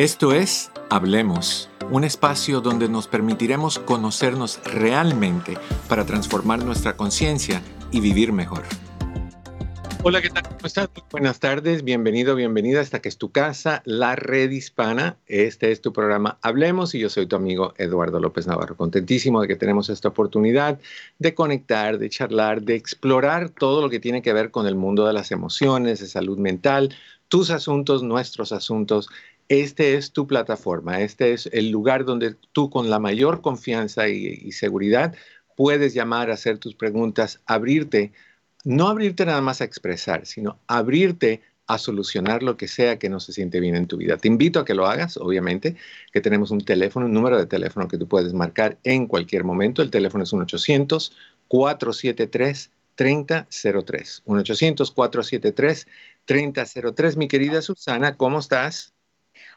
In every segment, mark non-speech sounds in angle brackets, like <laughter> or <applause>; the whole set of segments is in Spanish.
Esto es Hablemos, un espacio donde nos permitiremos conocernos realmente para transformar nuestra conciencia y vivir mejor. Hola, ¿qué tal? ¿Cómo estás? Buenas tardes, bienvenido, bienvenida hasta que es tu casa, la red hispana. Este es tu programa Hablemos y yo soy tu amigo Eduardo López Navarro. Contentísimo de que tenemos esta oportunidad de conectar, de charlar, de explorar todo lo que tiene que ver con el mundo de las emociones, de salud mental, tus asuntos, nuestros asuntos este es tu plataforma, este es el lugar donde tú con la mayor confianza y, seguridad puedes llamar, hacer tus preguntas, abrirte, no abrirte nada más a expresar, sino abrirte a solucionar lo que sea que no se siente bien en tu vida. Te invito a que lo hagas, obviamente, que tenemos un teléfono, un número de teléfono que tú puedes marcar en cualquier momento. El teléfono es 1-800-473-3003. 1-800-473-3003. Mi querida Susana, ¿cómo estás?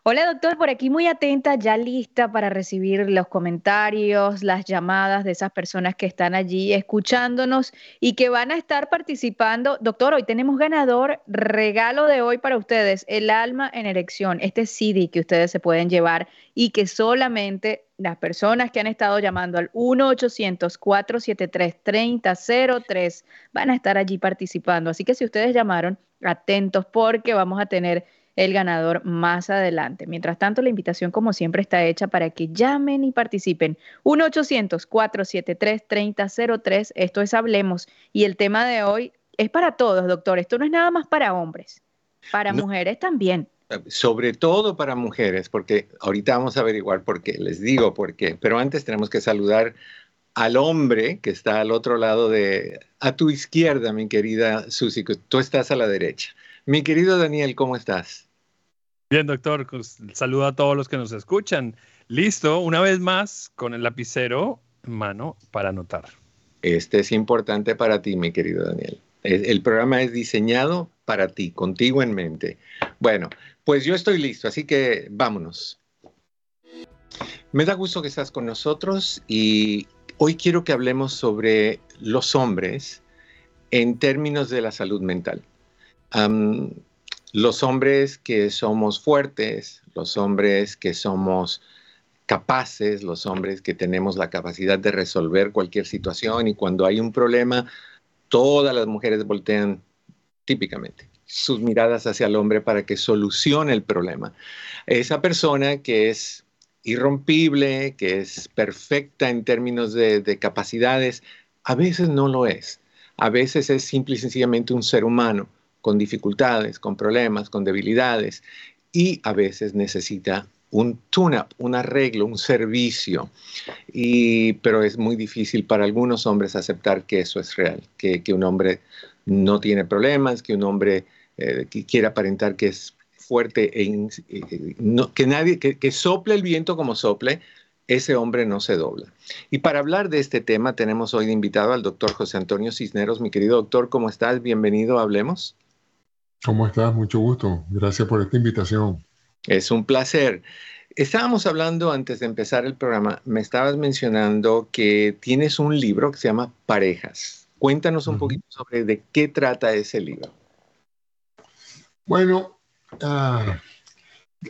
Hola doctor, por aquí muy atenta, ya lista para recibir los comentarios, las llamadas de esas personas que están allí escuchándonos y que van a estar participando. Doctor, hoy tenemos ganador, regalo de hoy para ustedes, el alma en erección, este CD que ustedes se pueden llevar y que solamente las personas que han estado llamando al 1-800-473-3003 van a estar allí participando. Así que si ustedes llamaron, atentos porque vamos a tener el ganador más adelante. Mientras tanto, la invitación como siempre está hecha para que llamen y participen. 1-800-473-3003. Esto es Hablemos. Y el tema de hoy es para todos, doctor. Esto no es nada más para hombres, para mujeres también. Sobre todo para mujeres, porque ahorita vamos a averiguar por qué, les digo por qué, pero antes tenemos que saludar al hombre que está al otro lado de, a tu izquierda, mi querida Susi, tú estás a la derecha. Mi querido Daniel, ¿cómo estás? Bien, doctor. Pues, saludo a todos los que nos escuchan. Listo, una vez más con el lapicero en mano para anotar. Este es importante para ti, mi querido Daniel. El programa es diseñado para ti, contigo en mente. Bueno, pues yo estoy listo, así que vámonos. Me da gusto que estás con nosotros y hoy quiero que hablemos sobre los hombres en términos de la salud mental los hombres que somos fuertes, los hombres que somos capaces, los hombres que tenemos la capacidad de resolver cualquier situación y cuando hay un problema, todas las mujeres voltean típicamente sus miradas hacia el hombre para que solucione el problema. Esa persona que es irrompible, que es perfecta en términos de, de capacidades, a veces no lo es. A veces es simple y sencillamente un ser humano con dificultades, con problemas, con debilidades y a veces necesita un tune-up, un arreglo, un servicio. Y, pero es muy difícil para algunos hombres aceptar que eso es real, que, un hombre no tiene problemas, que un hombre eh, quiere aparentar que es fuerte e que nadie, que, que sople el viento como sople, ese hombre no se dobla. Y para hablar de este tema tenemos hoy de invitado al doctor José Antonio Cisneros. Mi querido doctor, ¿cómo estás? Bienvenido, hablemos. ¿Cómo estás? Mucho gusto. Gracias por esta invitación. Es un placer. Estábamos hablando antes de empezar el programa, me estabas mencionando que tienes un libro que se llama Parejas. Cuéntanos un poquito sobre de qué trata ese libro. Bueno, ah,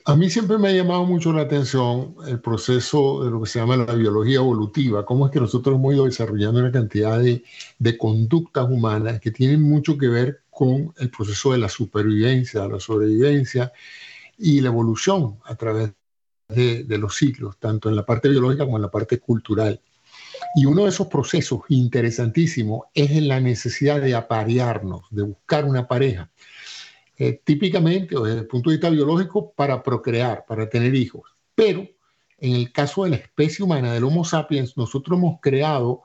a mí siempre me ha llamado mucho la atención el proceso de lo que se llama la biología evolutiva, cómo es que nosotros hemos ido desarrollando una cantidad de, de conductas humanas que tienen mucho que ver con el proceso de la supervivencia, la sobrevivencia y la evolución a través de, los ciclos, tanto en la parte biológica como en la parte cultural. Y uno de esos procesos interesantísimos es en la necesidad de aparearnos, de buscar una pareja. Eh, típicamente, desde el punto de vista biológico, para procrear, para tener hijos. Pero en el caso de la especie humana, del Homo sapiens, nosotros hemos creado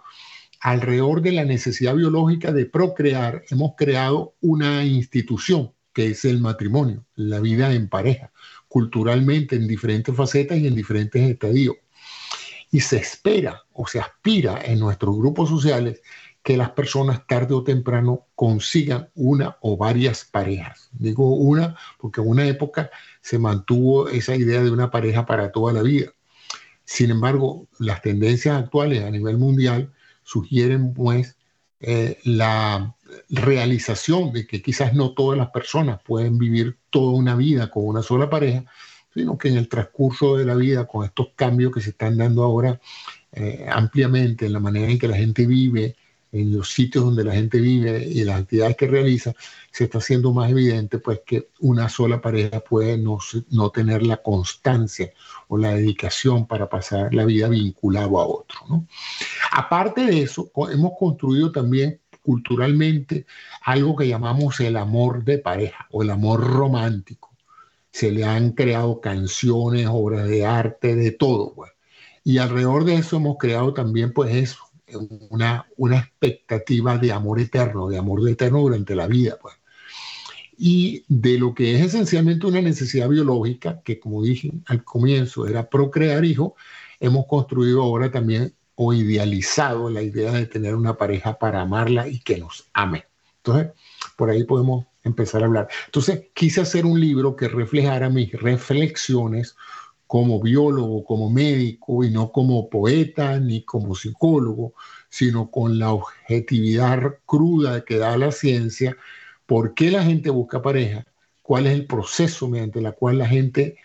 alrededor de la necesidad biológica de procrear, hemos creado una institución que es el matrimonio, la vida en pareja, culturalmente en diferentes facetas y en diferentes estadios. Y se espera o se aspira en nuestros grupos sociales que las personas tarde o temprano consigan una o varias parejas. Digo una porque en una época se mantuvo esa idea de una pareja para toda la vida. Sin embargo, las tendencias actuales a nivel mundial sugieren pues eh, la realización de que quizás no todas las personas pueden vivir toda una vida con una sola pareja, sino que en el transcurso de la vida, con estos cambios que se están dando ahora eh, ampliamente en la manera en que la gente vive, en los sitios donde la gente vive y las actividades que realiza, se está haciendo más evidente pues que una sola pareja puede no, no tener la constancia o la dedicación para pasar la vida vinculado a otro. ¿no? Aparte de eso, hemos construido también culturalmente algo que llamamos el amor de pareja o el amor romántico. Se le han creado canciones, obras de arte, de todo. Pues. Y alrededor de eso hemos creado también pues eso, una, una expectativa de amor eterno, de amor eterno durante la vida. Pues. Y de lo que es esencialmente una necesidad biológica, que como dije al comienzo era procrear hijos, hemos construido ahora también o idealizado la idea de tener una pareja para amarla y que nos ame. Entonces, por ahí podemos empezar a hablar. Entonces, quise hacer un libro que reflejara mis reflexiones como biólogo, como médico y no como poeta ni como psicólogo, sino con la objetividad cruda que da la ciencia, por qué la gente busca pareja, cuál es el proceso mediante el cual la gente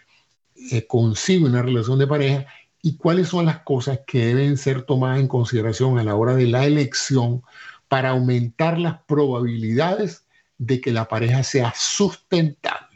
eh, concibe una relación de pareja y cuáles son las cosas que deben ser tomadas en consideración a la hora de la elección para aumentar las probabilidades de que la pareja sea sustentable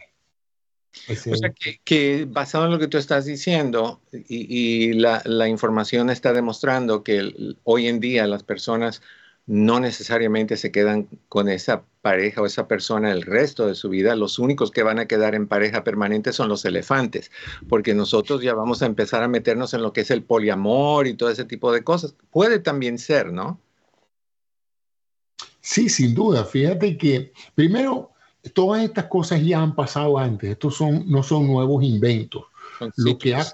o sea, que, basado en lo que tú estás diciendo y, la, información está demostrando que hoy en día las personas no necesariamente se quedan con esa pareja o esa persona el resto de su vida. Los únicos que van a quedar en pareja permanente son los elefantes, porque nosotros ya vamos a empezar a meternos en lo que es el poliamor y todo ese tipo de cosas. Puede también ser, ¿no? Sí, sin duda. Fíjate que primero todas estas cosas ya han pasado antes, estos son, no son nuevos inventos. Lo que, ha,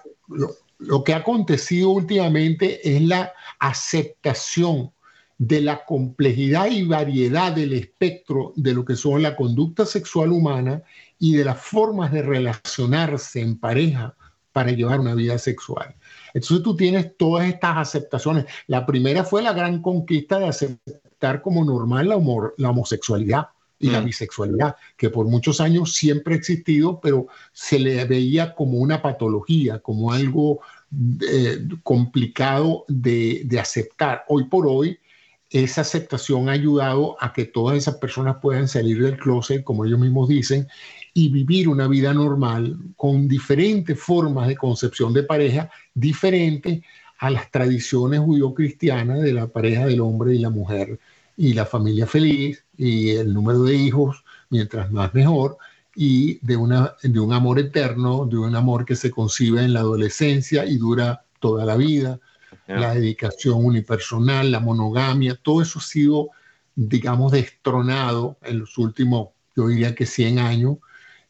lo, que ha acontecido últimamente es la aceptación de la complejidad y variedad del espectro de lo que son la conducta sexual humana y de las formas de relacionarse en pareja para llevar una vida sexual. Entonces tú tienes todas estas aceptaciones. La primera fue la gran conquista de aceptar como normal la, la homosexualidad y la mm. bisexualidad, que por muchos años siempre ha existido, pero se le veía como una patología, como algo eh, complicado de, aceptar. Hoy por hoy, esa aceptación ha ayudado a que todas esas personas puedan salir del closet, como ellos mismos dicen, y vivir una vida normal con diferentes formas de concepción de pareja, diferentes a las tradiciones judío-cristianas de la pareja del hombre y la mujer y la familia feliz y el número de hijos, mientras más mejor, y de, una, de un amor eterno, de un amor que se concibe en la adolescencia y dura toda la vida, la dedicación unipersonal, la monogamia, todo eso ha sido, digamos, destronado en los últimos, yo diría que 100 años,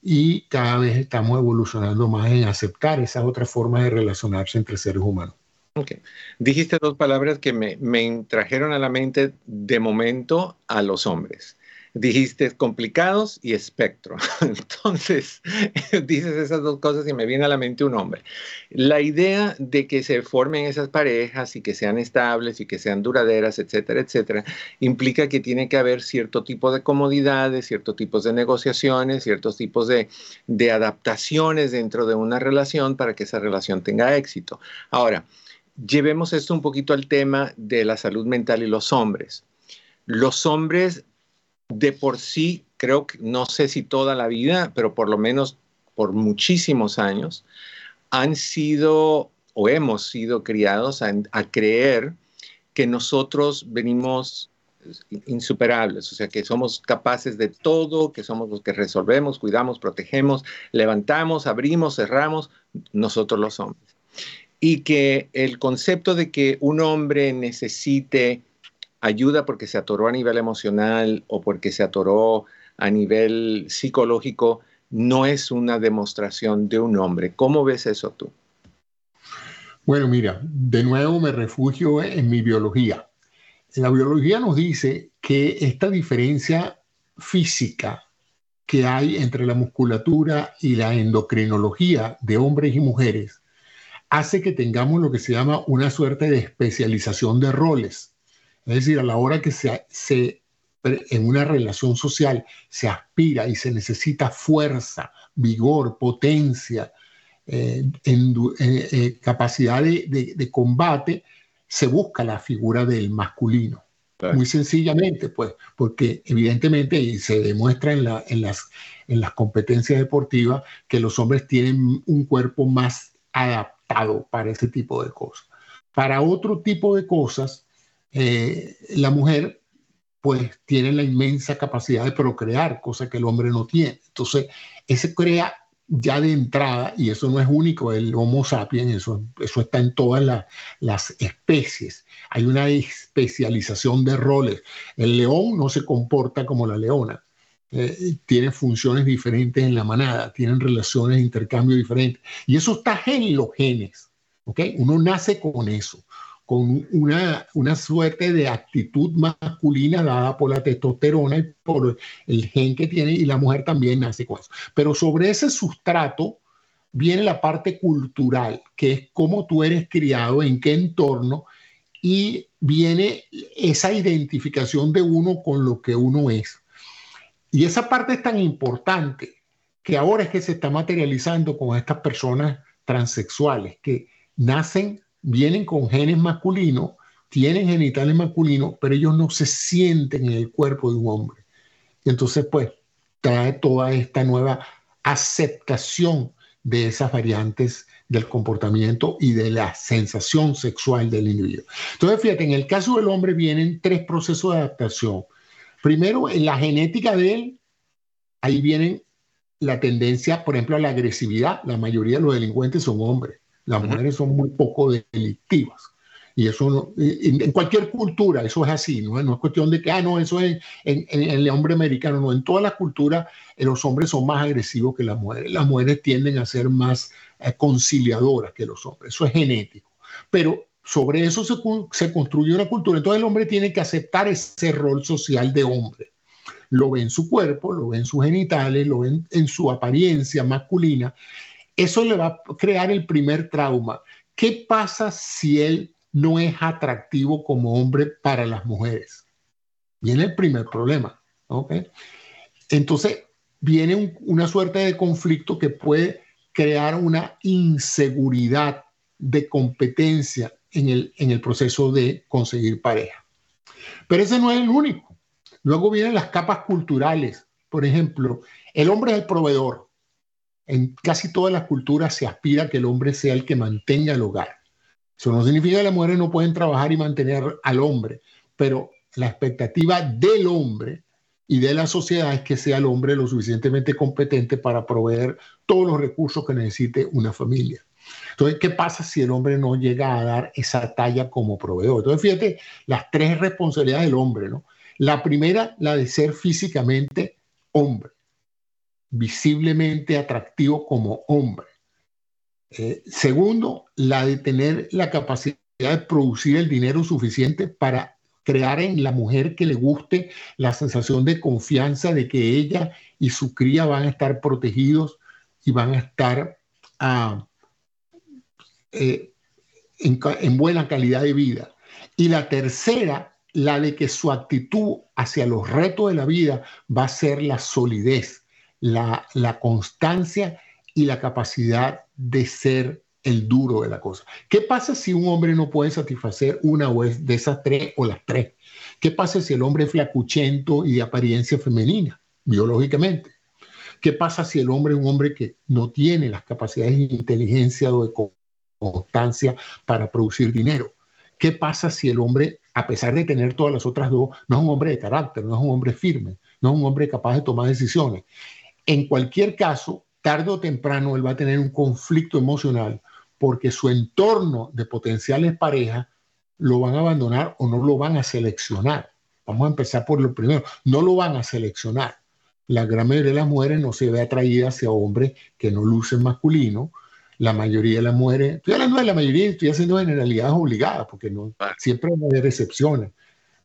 y cada vez estamos evolucionando más en aceptar esa otra forma de relacionarse entre seres humanos. Ok. Dijiste dos palabras que me, me, trajeron a la mente de momento a los hombres. Dijiste complicados y espectro. <laughs> Entonces, <laughs> dices esas dos cosas y me viene a la mente un hombre. La idea de que se formen esas parejas y que sean estables y que sean duraderas, etcétera, etcétera, implica que tiene que haber cierto tipo de comodidades, ciertos tipos de negociaciones, ciertos tipos de, de adaptaciones dentro de una relación para que esa relación tenga éxito. Ahora, llevemos esto un poquito al tema de la salud mental y los hombres. Los hombres de por sí, creo que no sé si toda la vida, pero por lo menos por muchísimos años, han sido o hemos sido criados a, creer que nosotros venimos insuperables, o sea, que somos capaces de todo, que somos los que resolvemos, cuidamos, protegemos, levantamos, abrimos, cerramos, nosotros los hombres y que el concepto de que un hombre necesite ayuda porque se atoró a nivel emocional o porque se atoró a nivel psicológico no es una demostración de un hombre. ¿Cómo ves eso tú? Bueno, mira, de nuevo me refugio en mi biología. La biología nos dice que esta diferencia física que hay entre la musculatura y la endocrinología de hombres y mujeres hace que tengamos lo que se llama una suerte de especialización de roles. Es decir, a la hora que se, se en una relación social se aspira y se necesita fuerza, vigor, potencia, eh, en, eh, capacidad de, combate, se busca la figura del masculino. Muy sencillamente, pues, porque evidentemente se demuestra en, la, en, las, en las competencias deportivas que los hombres tienen un cuerpo más adaptado para ese tipo de cosas. Para otro tipo de cosas, la mujer pues tiene la inmensa capacidad de procrear, cosa que el hombre no tiene. Entonces, ese crea ya de entrada, y eso no es único, el Homo sapiens, eso está en todas las especies. Hay una especialización de roles. El león no se comporta como la leona. Eh, tiene funciones diferentes en la manada, tienen relaciones de intercambio diferentes. Y eso está en los genes. ¿okay? Uno nace con eso con una, una suerte de actitud masculina dada por la testosterona y por el gen que tiene, y la mujer también nace con eso. Pero sobre ese sustrato viene la parte cultural, que es cómo tú eres criado, en qué entorno, y viene esa identificación de uno con lo que uno es. Y esa parte es tan importante que ahora es que se está materializando con estas personas transexuales que nacen vienen con genes masculinos, tienen genitales masculinos, pero ellos no se sienten en el cuerpo de un hombre. Y entonces, pues, trae toda esta nueva aceptación de esas variantes del comportamiento y de la sensación sexual del individuo. Entonces, fíjate, en el caso del hombre vienen tres procesos de adaptación. Primero, en la genética de él, ahí vienen la tendencia, por ejemplo, a la agresividad. La mayoría de los delincuentes son hombres. Las mujeres son muy poco delictivas. Y eso en, cualquier cultura, eso es así, ¿no? no es cuestión de que, ah, no, eso es en, el hombre americano, no, en todas las culturas eh, los hombres son más agresivos que las mujeres. Las mujeres tienden a ser más eh, conciliadoras que los hombres, eso es genético. Pero sobre eso se, se construye una cultura, entonces el hombre tiene que aceptar ese rol social de hombre. Lo ve en su cuerpo, lo ve en sus genitales, lo ve en su apariencia masculina eso le va a crear el primer trauma. ¿Qué pasa si él no es atractivo como hombre para las mujeres? Viene el primer problema. Entonces, viene una suerte de conflicto que puede crear una inseguridad de competencia en el, en el proceso de conseguir pareja. Pero ese no es el único. Luego vienen las capas culturales. Por ejemplo, el hombre es el proveedor. En casi todas las culturas se aspira a que el hombre sea el que mantenga el hogar. Eso no significa que las mujeres no pueden trabajar y mantener al hombre, pero la expectativa del hombre y de la sociedad es que sea el hombre lo suficientemente competente para proveer todos los recursos que necesite una familia. Entonces, ¿qué pasa si el hombre no llega a dar esa talla como proveedor? Entonces, fíjate las tres responsabilidades del hombre, ¿no? La primera, la de ser físicamente hombre visiblemente atractivo como hombre. Eh, segundo, la de tener la capacidad de producir el dinero suficiente para crear en la mujer que le guste la sensación de confianza de que ella y su cría van a estar protegidos y van a estar ah, eh, en, en buena calidad de vida. Y la tercera, la de que su actitud hacia los retos de la vida va a ser la solidez, la, constancia y la capacidad de ser el duro de la cosa. ¿Qué pasa si un hombre no puede satisfacer una de esas tres o las tres? ¿Qué pasa si el hombre es flacuchento y de apariencia femenina, biológicamente? ¿Qué pasa si el hombre es un hombre que no tiene las capacidades de inteligencia o de constancia para producir dinero? ¿Qué pasa si el hombre, a pesar de tener todas las otras dos, no es un hombre de carácter, no es un hombre firme, no es un hombre capaz de tomar decisiones? En cualquier caso, tarde o temprano él va a tener un conflicto emocional porque su entorno de potenciales parejas lo van a abandonar o no lo van a seleccionar. Vamos a empezar por lo primero, no lo van a seleccionar. La gran mayoría de las mujeres no se ve atraída hacia hombres que no lucen masculino. La mayoría de las mujeres, estoy hablando de la mayoría, estoy haciendo generalidades obligadas, porque no, siempre va a haber excepciones,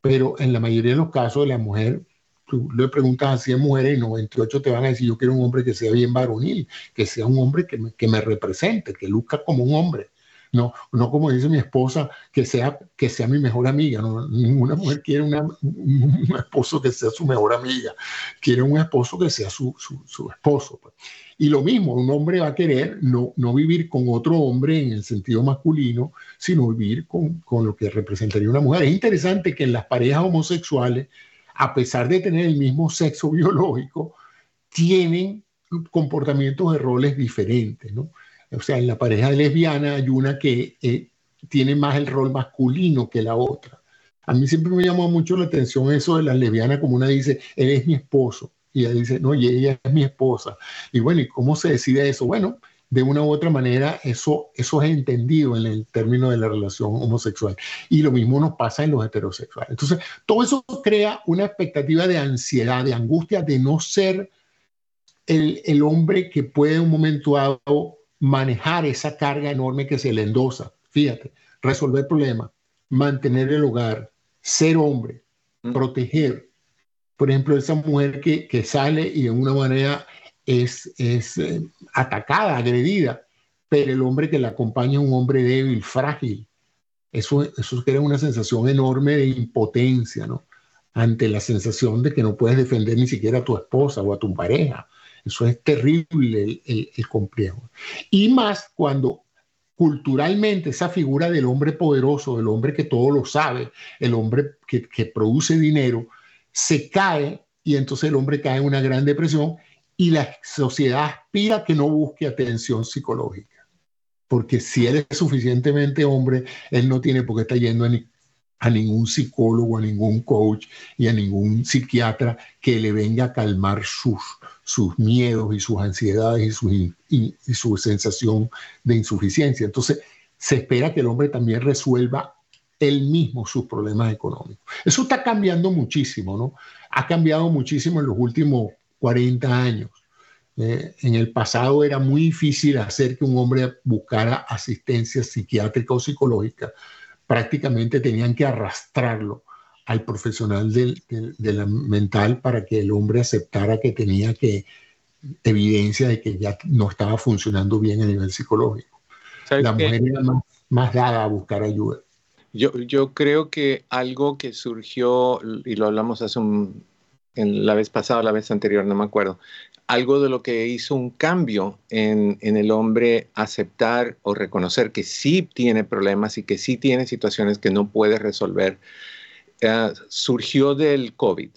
pero en la mayoría de los casos la mujer tú le preguntas a 100 mujeres y 98 te van a decir, yo quiero un hombre que sea bien varonil, que sea un hombre que me, que me represente, que luzca como un hombre. No, no como dice mi esposa, que sea, que sea mi mejor amiga. No, ninguna mujer quiere una, un esposo que sea su mejor amiga. Quiere un esposo que sea su, su, su esposo. Pues. Y lo mismo, un hombre va a querer no, no vivir con otro hombre en el sentido masculino, sino vivir con, con lo que representaría una mujer. Es interesante que en las parejas homosexuales, a pesar de tener el mismo sexo <laughs> biológico, tienen comportamientos de roles diferentes, ¿no? O sea, en la pareja lesbiana hay una que eh, tiene más el rol masculino que la otra. A mí siempre me llamó mucho la atención eso de la lesbiana, como una dice, él es mi esposo, y ella dice, no, y ella es mi esposa. Y bueno, ¿y cómo se decide eso? Bueno, de una u otra manera eso, eso es entendido en el término de la relación homosexual. Y lo mismo nos pasa en los heterosexuales. Entonces, todo eso crea una expectativa de ansiedad, de angustia, de no ser el, el hombre que puede en un momento dado manejar esa carga enorme que se le endosa. Fíjate, resolver problemas, mantener el hogar, ser hombre, proteger. Por ejemplo, esa mujer que, que sale y de una manera es, es eh, atacada, agredida, pero el hombre que la acompaña es un hombre débil, frágil. Eso, eso crea una sensación enorme de impotencia, ¿no? Ante la sensación de que no puedes defender ni siquiera a tu esposa o a tu pareja eso es terrible el, complejo. Y más cuando culturalmente esa figura del hombre poderoso, del hombre que todo lo sabe, el hombre que, produce dinero, se cae y entonces el hombre cae en una gran depresión y la sociedad aspira a que no busque atención psicológica. Porque si él es suficientemente hombre, él no tiene por qué estar yendo a, ningún psicólogo, a ningún coach y a ningún psiquiatra que le venga a calmar sus, sus miedos y sus ansiedades y su, y, su sensación de insuficiencia. Entonces, se espera que el hombre también resuelva él mismo sus problemas económicos. Eso está cambiando muchísimo, ¿no? Ha cambiado muchísimo en los últimos 40 años. Eh, en el pasado era muy difícil hacer que un hombre buscara asistencia psiquiátrica o psicológica prácticamente tenían que arrastrarlo al profesional del, de la mental para que el hombre aceptara que tenía que evidencia de que ya no estaba funcionando bien a nivel psicológico. La mujer era más, dada a buscar ayuda. Yo, yo creo que algo que surgió, y lo hablamos hace un, en la vez pasada, la vez anterior, no me acuerdo, algo de lo que hizo un cambio en, el hombre aceptar o reconocer que sí tiene problemas y que sí tiene situaciones que no puede resolver, eh, surgió del COVID.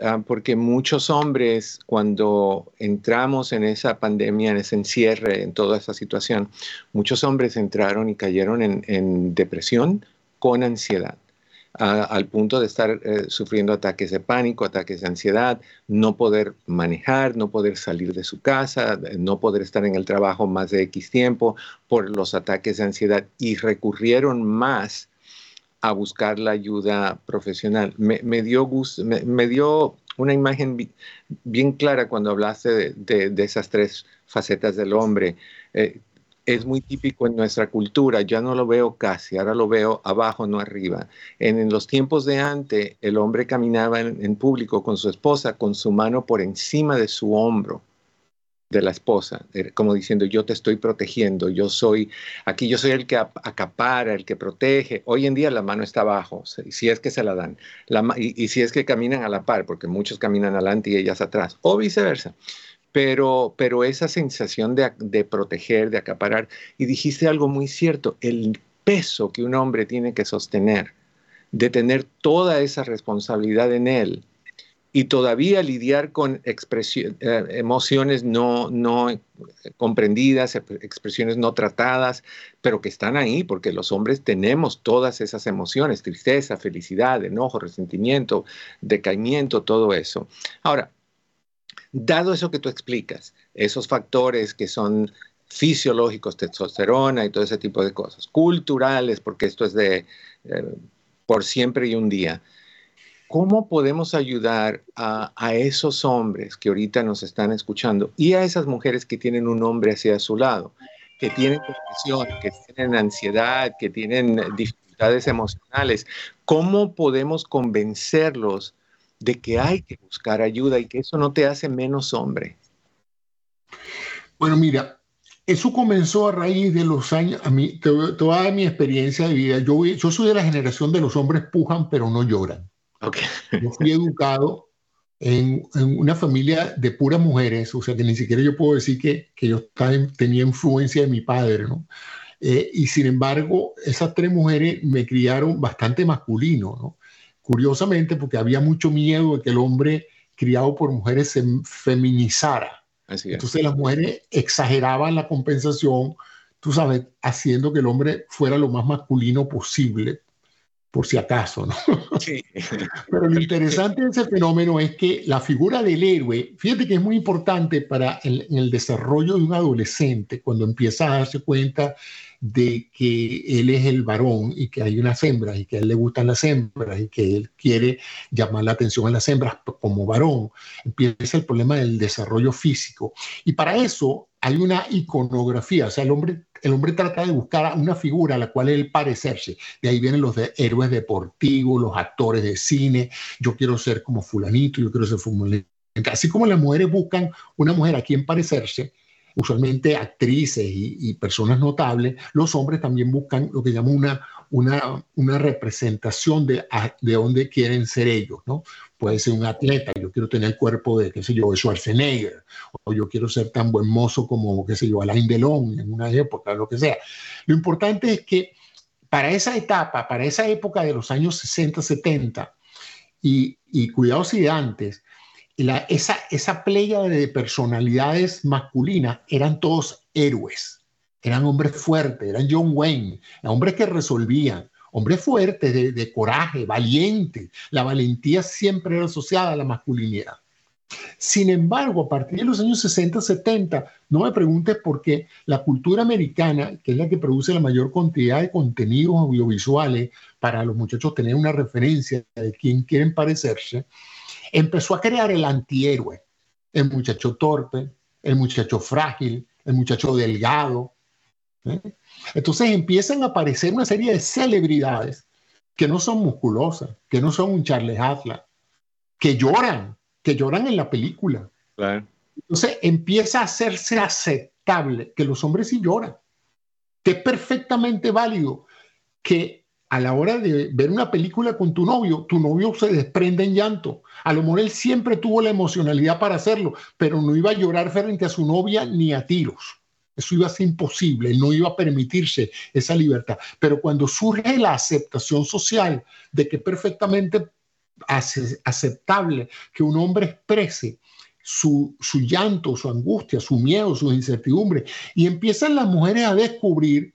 Ah, porque muchos hombres, cuando entramos en esa pandemia, en ese encierre, en toda esa situación, muchos hombres entraron y cayeron en depresión con ansiedad al punto de estar eh, sufriendo ataques de pánico, ataques de ansiedad, no poder manejar, no poder salir de su casa, no poder estar en el trabajo más de X tiempo por los ataques de ansiedad y recurrieron más a buscar la ayuda profesional. Me, dio, me, dio una imagen bien clara cuando hablaste de, esas tres facetas del hombre. Eh, es muy típico en nuestra cultura, ya no lo veo casi, ahora lo veo abajo, no arriba. En, los tiempos de antes, el hombre caminaba en, público con su esposa, con su mano por encima de su hombro de la esposa, como diciendo, yo te estoy protegiendo, yo soy, aquí yo soy el que acapara, el que protege. Hoy en día la mano está abajo, si es que se la dan, y, y si es que caminan a la par, porque muchos caminan adelante y ellas atrás, o viceversa pero, pero esa sensación de, de, proteger, de acaparar, y dijiste algo muy cierto, el peso que un hombre tiene que sostener, de tener toda esa responsabilidad en él y todavía lidiar con eh, emociones no, no comprendidas, expresiones no tratadas, pero que están ahí, porque los hombres tenemos todas esas emociones, tristeza, felicidad, enojo, resentimiento, decaimiento, todo eso. Ahora, Dado eso que tú explicas, esos factores que son fisiológicos, testosterona y todo ese tipo de cosas, culturales, porque esto es de eh, por siempre y un día, ¿cómo podemos ayudar a, esos hombres que ahorita nos están escuchando y a esas mujeres que tienen un hombre hacia su lado, que tienen depresión, que tienen ansiedad, que tienen dificultades emocionales? ¿Cómo podemos convencerlos de que hay que buscar ayuda y que eso no te hace menos hombre. Bueno, mira, eso comenzó a raíz de los años, a mí, toda mi experiencia de vida, yo, yo soy de la generación de los hombres pujan pero no lloran. Okay. Yo fui educado en, una familia de puras mujeres, o sea que ni siquiera yo puedo decir que, que yo tenía influencia de mi padre, ¿no? Eh, y sin embargo, esas tres mujeres me criaron bastante masculino, ¿no? Curiosamente, porque había mucho miedo de que el hombre criado por mujeres se feminizara. Entonces las mujeres exageraban la compensación, tú sabes, haciendo que el hombre fuera lo más masculino posible, por si acaso, ¿no? <laughs> Sí. Pero lo interesante de ese fenómeno es que la figura del héroe, fíjate que es muy importante para el, en el desarrollo de un adolescente, cuando empieza a darse cuenta de que él es el varón y que hay unas hembras y que a él le gustan las hembras y que él quiere llamar la atención a las hembras como varón, empieza el problema del desarrollo físico. Y para eso hay una iconografía, o sea, el hombre, el hombre trata de buscar una figura a la cual él parecerse. De ahí vienen los héroes deportivos, los actores de cine, yo quiero ser como fulanito, yo quiero ser fulanito. Así como las mujeres buscan una mujer a quien parecerse, usualmente actrices y, personas notables, los hombres también buscan lo que llaman una, una, una representación de, de dónde quieren ser ellos, ¿no? Puede ser un atleta, yo quiero tener el cuerpo de, qué sé yo, Schwarzenegger, o yo quiero ser tan buen mozo como, qué sé yo, Alain Delon en una época, lo que sea. Lo importante es que para esa etapa, para esa época de los años 60, 70, y, y cuidados y antes, esa, esa playa de personalidades masculinas eran todos héroes, eran hombres fuertes, eran John Wayne, hombres que resolvían, hombres fuertes, de, de coraje, valientes. La valentía siempre era asociada a la masculinidad. Sin embargo, a partir de los años 60, 70, no me preguntes por qué la cultura americana, que es la que produce la mayor cantidad de contenidos audiovisuales para los muchachos tener una referencia de quién quieren parecerse, empezó a crear el antihéroe, el muchacho torpe, el muchacho frágil, el muchacho delgado. ¿eh? Entonces empiezan a aparecer una serie de celebridades que no son musculosas, que no son un Charles Atlas, que lloran, que lloran en la película. Entonces empieza a hacerse aceptable que los hombres sí lloran, que es perfectamente válido que a la hora de ver una película con tu novio, tu novio se desprende en llanto. A lo mejor él siempre tuvo la emocionalidad para hacerlo, pero no iba a llorar frente a su novia ni a tiros. Eso iba a ser imposible, no iba a permitirse esa libertad. Pero cuando surge la aceptación social de que es perfectamente aceptable que un hombre exprese su, llanto, su angustia, su miedo, su incertidumbre, y empiezan las mujeres a descubrir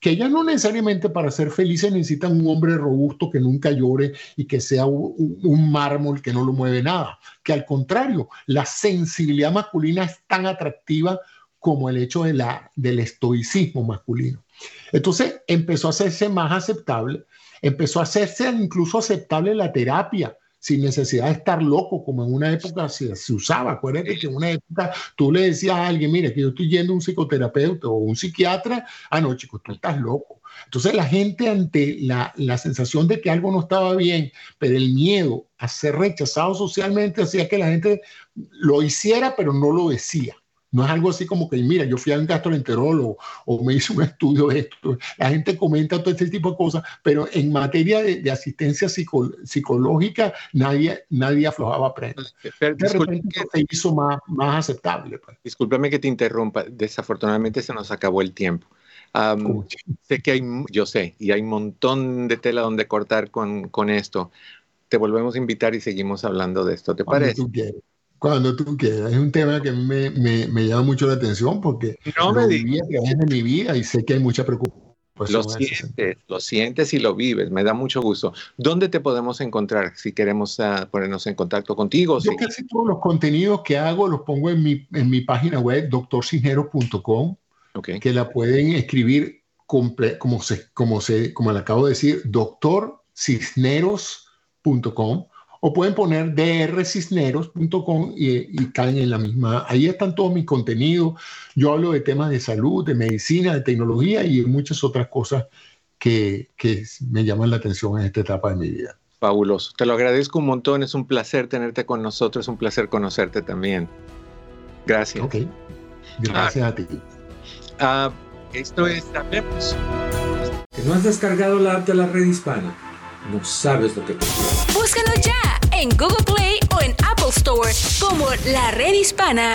que ellas no necesariamente para ser felices necesitan un hombre robusto que nunca llore y que sea un, mármol que no lo mueve nada, que al contrario, la sensibilidad masculina es tan atractiva como el hecho de la, del estoicismo masculino. Entonces empezó a hacerse más aceptable, empezó a hacerse incluso aceptable la terapia, sin necesidad de estar loco, como en una época se, usaba. Acuérdate que en una época tú le decías a alguien, mira, que yo estoy yendo a un psicoterapeuta o un psiquiatra, ah, no, chico, tú estás loco. Entonces la gente ante la, la sensación de que algo no estaba bien, pero el miedo a ser rechazado socialmente hacía que la gente lo hiciera, pero no lo decía. No es algo así como que, mira, yo fui a un gastroenterólogo o me hice un estudio de esto. La gente comenta todo este tipo de cosas, pero en materia de, asistencia psicológica nadie, nadie aflojaba prenda. de repente se hizo más, más aceptable. Pues. Discúlpame que te interrumpa. Desafortunadamente se nos acabó el tiempo. sé que hay, yo sé, y hay un montón de tela donde cortar con, con esto. Te volvemos a invitar y seguimos hablando de esto, ¿te parece? Cuando tú quieras. Es un tema que me, me, me llama mucho la atención porque no me digas. de mi vida y sé que hay mucha preocupación. Lo sientes, lo sientes y lo vives. Me da mucho gusto. ¿Dónde te podemos encontrar si queremos uh, ponernos en contacto contigo? Yo casi todos los contenidos que hago los pongo en mi, en mi página web, doctorcisneros.com, okay. que la pueden escribir como, se, como, se, como le acabo de decir, doctorcisneros.com o pueden poner drcisneros.com y, y caen en la misma. Ahí están todos mis contenidos. Yo hablo de temas de salud, de medicina, de tecnología y muchas otras cosas que, que me llaman la atención en esta etapa de mi vida. Fabuloso. Te lo agradezco un montón. Es un placer tenerte con nosotros. Es un placer conocerte también. Gracias. Ok. Gracias a ti. Ah, esto es Hablemos. ¿Que no has descargado la app de la red hispana? No sabes lo que te en Google Play o en Apple Store como La Red Hispana.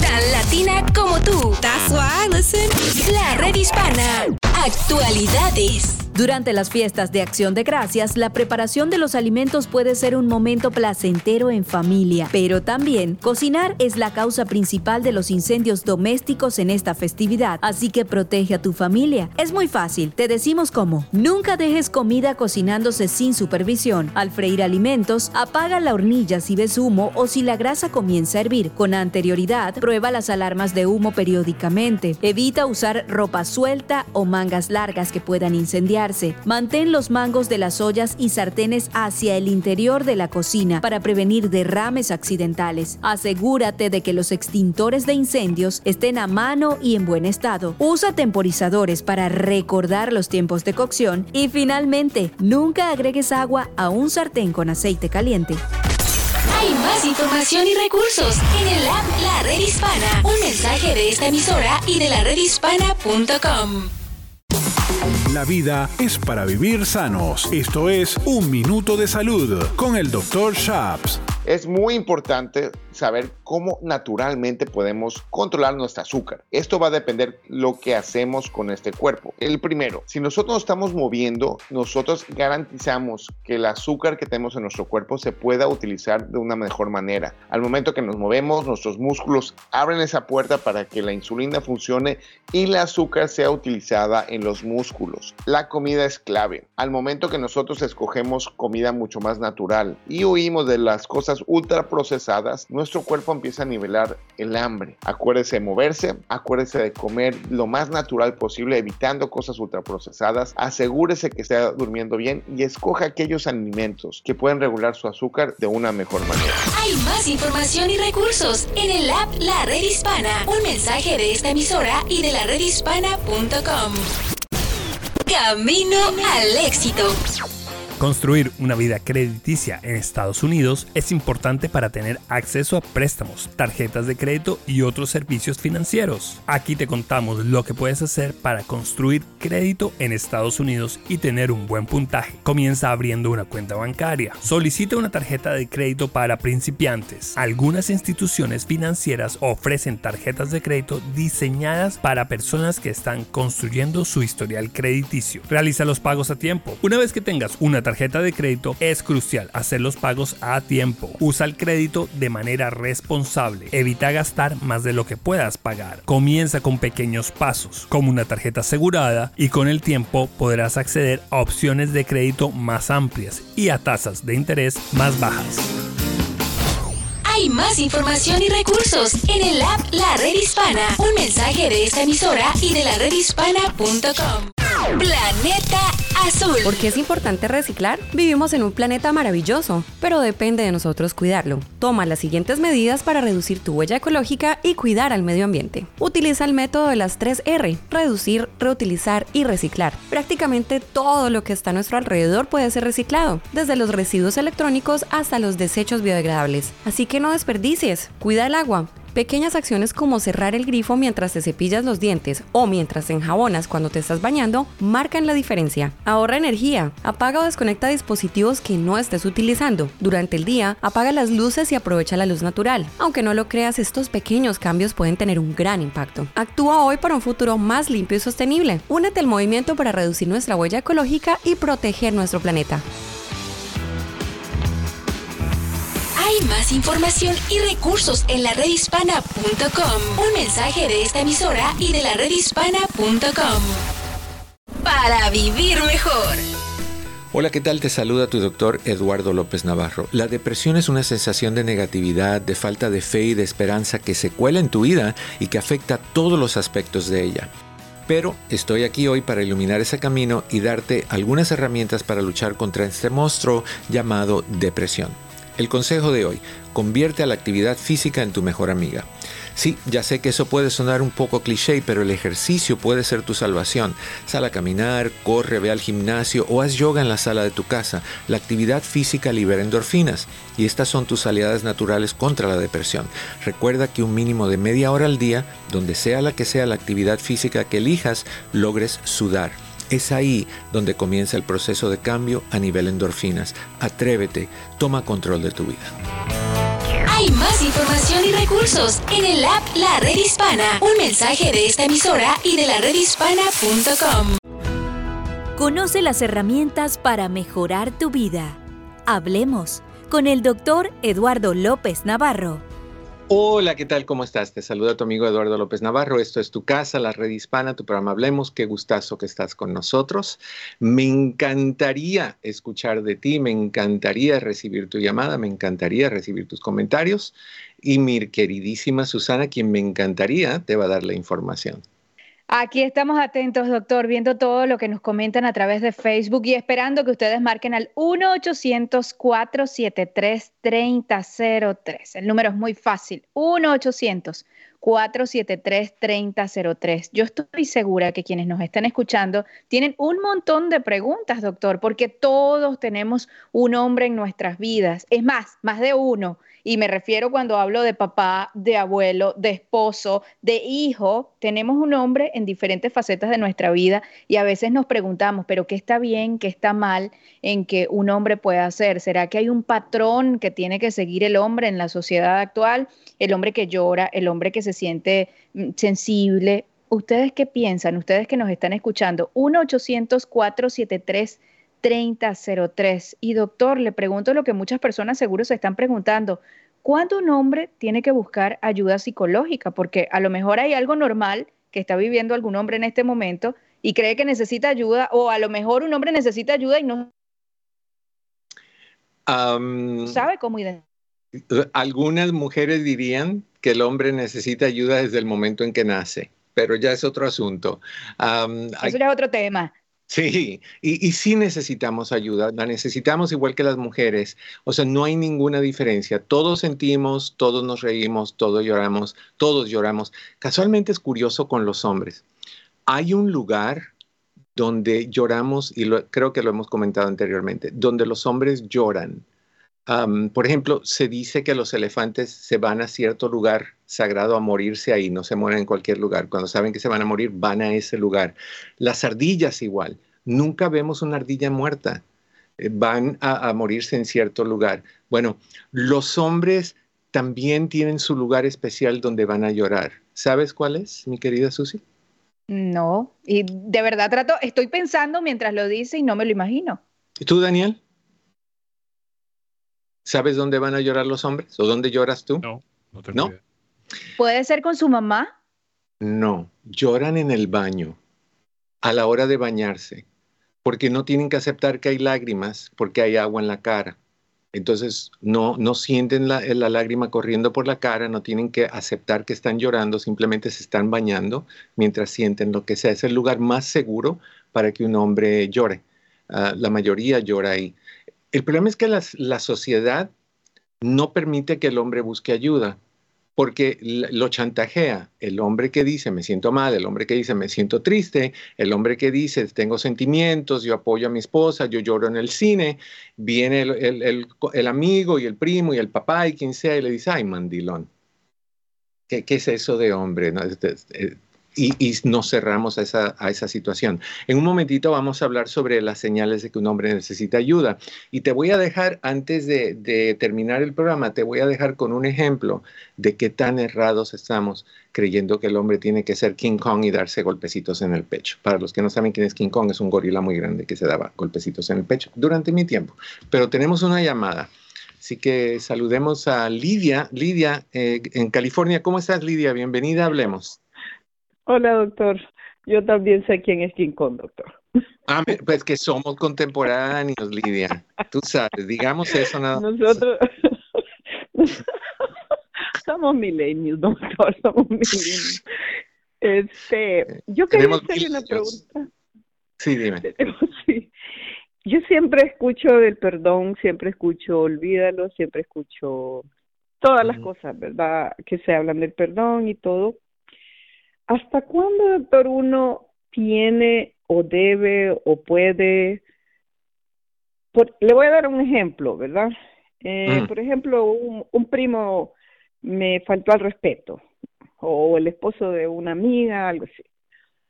Tan latina como tú. That's why I listen. La Red Hispana. Actualidades. Durante las fiestas de Acción de Gracias, la preparación de los alimentos puede ser un momento placentero en familia, pero también cocinar es la causa principal de los incendios domésticos en esta festividad, así que protege a tu familia. Es muy fácil, te decimos cómo. Nunca dejes comida cocinándose sin supervisión. Al freír alimentos, apaga la hornilla si ves humo o si la grasa comienza a hervir. Con anterioridad, prueba las alarmas de humo periódicamente. Evita usar ropa suelta o mangas largas que puedan incendiar Mantén los mangos de las ollas y sartenes hacia el interior de la cocina para prevenir derrames accidentales. Asegúrate de que los extintores de incendios estén a mano y en buen estado. Usa temporizadores para recordar los tiempos de cocción y finalmente, nunca agregues agua a un sartén con aceite caliente. Hay más información y recursos en el app La Red Hispana. Un mensaje de esta emisora y de la redhispana.com. La vida es para vivir sanos. Esto es Un Minuto de Salud con el Dr. Shaps. Es muy importante saber cómo naturalmente podemos controlar nuestro azúcar. Esto va a depender lo que hacemos con este cuerpo. El primero, si nosotros nos estamos moviendo, nosotros garantizamos que el azúcar que tenemos en nuestro cuerpo se pueda utilizar de una mejor manera. Al momento que nos movemos, nuestros músculos abren esa puerta para que la insulina funcione y el azúcar sea utilizada en los músculos. La comida es clave. Al momento que nosotros escogemos comida mucho más natural y huimos de las cosas ultra procesadas, nuestro cuerpo empieza a nivelar el hambre. Acuérdese de moverse, acuérdese de comer lo más natural posible, evitando cosas ultraprocesadas. Asegúrese que esté durmiendo bien y escoja aquellos alimentos que pueden regular su azúcar de una mejor manera. Hay más información y recursos en el app La Red Hispana. Un mensaje de esta emisora y de la redhispana.com. Camino al éxito. Construir una vida crediticia en Estados Unidos es importante para tener acceso a préstamos, tarjetas de crédito y otros servicios financieros. Aquí te contamos lo que puedes hacer para construir crédito en Estados Unidos y tener un buen puntaje. Comienza abriendo una cuenta bancaria. Solicita una tarjeta de crédito para principiantes. Algunas instituciones financieras ofrecen tarjetas de crédito diseñadas para personas que están construyendo su historial crediticio. Realiza los pagos a tiempo. Una vez que tengas una tarjeta de crédito es crucial hacer los pagos a tiempo. Usa el crédito de manera responsable. Evita gastar más de lo que puedas pagar. Comienza con pequeños pasos, como una tarjeta asegurada, y con el tiempo podrás acceder a opciones de crédito más amplias y a tasas de interés más bajas. Hay más información y recursos en el app La Red Hispana. Un mensaje de esta emisora y de la redhispana.com. Planeta Azul. ¿Por qué es importante reciclar? Vivimos en un planeta maravilloso, pero depende de nosotros cuidarlo. Toma las siguientes medidas para reducir tu huella ecológica y cuidar al medio ambiente. Utiliza el método de las 3 R, reducir, reutilizar y reciclar. Prácticamente todo lo que está a nuestro alrededor puede ser reciclado, desde los residuos electrónicos hasta los desechos biodegradables. Así que no desperdicies, cuida el agua, Pequeñas acciones como cerrar el grifo mientras te cepillas los dientes o mientras te enjabonas cuando te estás bañando marcan la diferencia. Ahorra energía. Apaga o desconecta dispositivos que no estés utilizando. Durante el día, apaga las luces y aprovecha la luz natural. Aunque no lo creas, estos pequeños cambios pueden tener un gran impacto. Actúa hoy para un futuro más limpio y sostenible. Únete al movimiento para reducir nuestra huella ecológica y proteger nuestro planeta. Hay más información y recursos en la redhispana.com. Un mensaje de esta emisora y de la redhispana.com. Para vivir mejor. Hola, ¿qué tal? Te saluda tu doctor Eduardo López Navarro. La depresión es una sensación de negatividad, de falta de fe y de esperanza que se cuela en tu vida y que afecta todos los aspectos de ella. Pero estoy aquí hoy para iluminar ese camino y darte algunas herramientas para luchar contra este monstruo llamado depresión. El consejo de hoy, convierte a la actividad física en tu mejor amiga. Sí, ya sé que eso puede sonar un poco cliché, pero el ejercicio puede ser tu salvación. Sal a caminar, corre, ve al gimnasio o haz yoga en la sala de tu casa. La actividad física libera endorfinas y estas son tus aliadas naturales contra la depresión. Recuerda que un mínimo de media hora al día, donde sea la que sea la actividad física que elijas, logres sudar. Es ahí donde comienza el proceso de cambio a nivel endorfinas. Atrévete, toma control de tu vida. Hay más información y recursos en el app La Red Hispana. Un mensaje de esta emisora y de la redhispana.com. Conoce las herramientas para mejorar tu vida. Hablemos con el doctor Eduardo López Navarro. Hola, ¿qué tal? ¿Cómo estás? Te saluda tu amigo Eduardo López Navarro. Esto es tu casa, la red hispana, tu programa Hablemos. Qué gustazo que estás con nosotros. Me encantaría escuchar de ti, me encantaría recibir tu llamada, me encantaría recibir tus comentarios. Y mi queridísima Susana, quien me encantaría, te va a dar la información. Aquí estamos atentos, doctor, viendo todo lo que nos comentan a través de Facebook y esperando que ustedes marquen al 1-800-473-3003. El número es muy fácil, 1-800-473-3003. Yo estoy segura que quienes nos están escuchando tienen un montón de preguntas, doctor, porque todos tenemos un hombre en nuestras vidas. Es más, más de uno. Y me refiero cuando hablo de papá, de abuelo, de esposo, de hijo, tenemos un hombre en diferentes facetas de nuestra vida y a veces nos preguntamos, pero ¿qué está bien, qué está mal en que un hombre pueda hacer? ¿Será que hay un patrón que tiene que seguir el hombre en la sociedad actual? El hombre que llora, el hombre que se siente mm, sensible. ¿Ustedes qué piensan? Ustedes que nos están escuchando, 1-800-473. 3003. Y doctor, le pregunto lo que muchas personas seguro se están preguntando. ¿Cuándo un hombre tiene que buscar ayuda psicológica? Porque a lo mejor hay algo normal que está viviendo algún hombre en este momento y cree que necesita ayuda, o a lo mejor un hombre necesita ayuda y no sabe cómo identificar. Algunas mujeres dirían que el hombre necesita ayuda desde el momento en que nace, pero ya es otro asunto. Eso ya es otro tema. Sí, y, y, sí necesitamos ayuda, la necesitamos igual que las mujeres, o sea, no hay ninguna diferencia, todos sentimos, todos nos reímos, todos lloramos, todos lloramos. Casualmente es curioso con los hombres, hay un lugar donde lloramos, y creo que lo hemos comentado anteriormente, donde los hombres lloran por ejemplo, se dice que los elefantes se van a cierto lugar sagrado a morirse ahí, no se mueren en cualquier lugar. Cuando saben que se van a morir, van a ese lugar. Las ardillas igual. Nunca vemos una ardilla muerta. Eh, van a, morirse en cierto lugar. Bueno, los hombres también tienen su lugar especial donde van a llorar. ¿Sabes cuál es, mi querida Susi? No, y de verdad trato, estoy pensando mientras lo dice y no me lo imagino. ¿Y tú, Daniel? ¿Sabes dónde van a llorar los hombres? ¿O dónde lloras tú? No, no tengo ¿No? ¿Puede ser con su mamá? No, lloran en el baño, a la hora de bañarse, porque no tienen que aceptar que hay lágrimas, porque hay agua en la cara. Entonces no, no sienten la, la, lágrima corriendo por la cara, no tienen que aceptar que están llorando, simplemente se están bañando mientras sienten lo que sea. Es el lugar más seguro para que un hombre llore. Ah, la mayoría llora ahí. El problema es que la sociedad no permite que el hombre busque ayuda porque lo chantajea. El hombre que dice me siento mal, el hombre que dice me siento triste, el hombre que dice tengo sentimientos, yo apoyo a mi esposa, yo lloro en el cine, viene el, amigo y el primo y el papá y quien sea y le dice, ay, mandilón. ¿Qué, es eso de hombre? Este, este, y, nos cerramos a esa, a esa situación. En un momentito vamos a hablar sobre las señales de que un hombre necesita ayuda. Y te voy a dejar, antes de, de terminar el programa, te voy a dejar con un ejemplo de qué tan errados estamos creyendo que el hombre tiene que ser King Kong y darse golpecitos en el pecho. Para los que no saben quién es King Kong, es un gorila muy grande que se daba golpecitos en el pecho durante mi tiempo. Pero tenemos una llamada. Así que saludemos a Lidia. Lidia, eh, en California. ¿Cómo estás, Lidia? Bienvenida, hablemos. Hola, doctor. Yo también sé quién es King Kong, doctor. Ah, pues que somos contemporáneos, Lidia. Tú sabes, digamos eso nada Nosotros <laughs> somos milenios, doctor, somos milenios. Este, yo quería hacerle una pregunta. Sí, dime. <laughs> Sí. Yo siempre escucho del perdón, siempre escucho olvídalo, siempre escucho todas las cosas, ¿verdad? Que se hablan del perdón y todo. ¿Hasta cuándo, doctor, uno tiene o debe o puede? le voy a dar un ejemplo, ¿verdad? Eh, mm. Por ejemplo, un, primo me faltó al respeto, o el esposo de una amiga, algo así.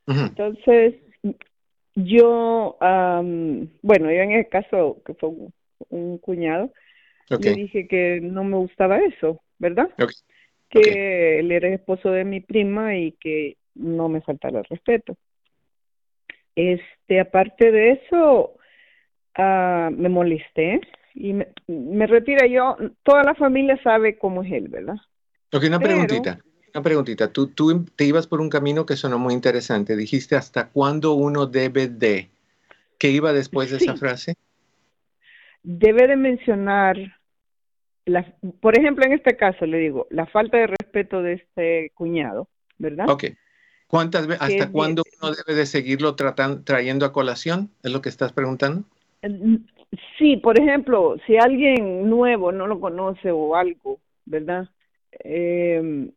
Entonces, yo, bueno, yo en el caso que fue un, cuñado, le dije que no me gustaba eso, ¿verdad? Que él era el esposo de mi prima y que no me faltara el respeto. Este, aparte de eso, uh, me molesté y me, me retira yo, toda la familia sabe cómo es él, ¿verdad? Ok, una preguntita, una preguntita. Tú, tú te ibas por un camino que sonó muy interesante. Dijiste, ¿hasta cuándo uno debe de? ¿Qué iba después de esa frase? Debe de mencionar, la, por ejemplo, en este caso le digo, la falta de respeto de este cuñado, ¿verdad? Ok. ¿Cuántas veces, hasta cuándo uno debe de seguirlo tratando, trayendo a colación? ¿Es lo que estás preguntando? Sí, por ejemplo, si alguien nuevo no lo conoce o algo, ¿verdad? Eh,